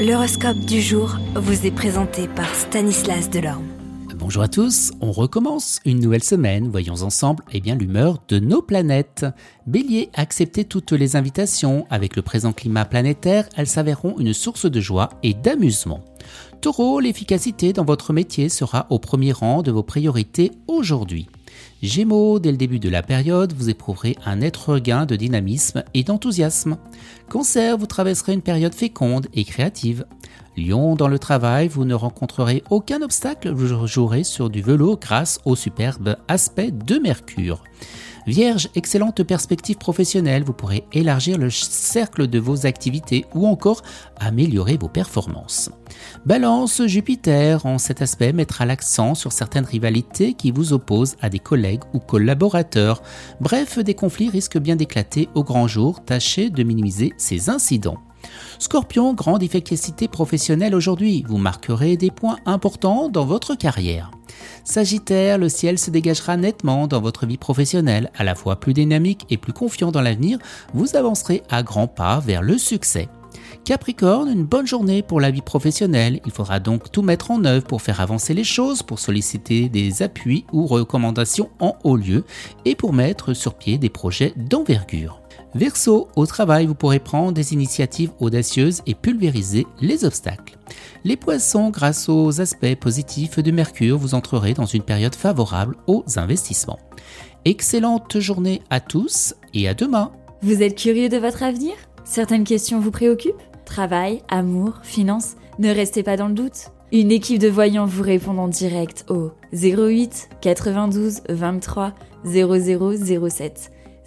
L'horoscope du jour vous est présenté par Stanislas Delorme. Bonjour à tous, on recommence une nouvelle semaine. Voyons ensemble eh bien, l'humeur de nos planètes. Bélier, acceptez toutes les invitations. Avec le présent climat planétaire, elles s'avéreront une source de joie et d'amusement. Taureau, l'efficacité dans votre métier sera au premier rang de vos priorités aujourd'hui. Gémeaux, dès le début de la période, vous éprouverez un net regain de dynamisme et d'enthousiasme. Cancer, vous traverserez une période féconde et créative. Lion, dans le travail, vous ne rencontrerez aucun obstacle, vous jouerez sur du velours grâce au superbe aspect de Mercure. Vierge, excellente perspective professionnelle, vous pourrez élargir le cercle de vos activités ou encore améliorer vos performances. Balance, Jupiter, en cet aspect, mettra l'accent sur certaines rivalités qui vous opposent à des collègues ou collaborateurs. Bref, des conflits risquent bien d'éclater au grand jour, tâchez de minimiser ces incidents. Scorpion, grande efficacité professionnelle aujourd'hui, vous marquerez des points importants dans votre carrière. Sagittaire, le ciel se dégagera nettement dans votre vie professionnelle, à la fois plus dynamique et plus confiant dans l'avenir, vous avancerez à grands pas vers le succès. Capricorne, une bonne journée pour la vie professionnelle. Il faudra donc tout mettre en œuvre pour faire avancer les choses, pour solliciter des appuis ou recommandations en haut lieu et pour mettre sur pied des projets d'envergure. Verseau, au travail, vous pourrez prendre des initiatives audacieuses et pulvériser les obstacles. Les poissons, grâce aux aspects positifs de Mercure, vous entrerez dans une période favorable aux investissements. Excellente journée à tous et à demain. Vous êtes curieux de votre avenir? Certaines questions vous préoccupent? Travail, amour, finances Ne restez pas dans le doute. Une équipe de voyants vous répond en direct au 08 92 23 0007.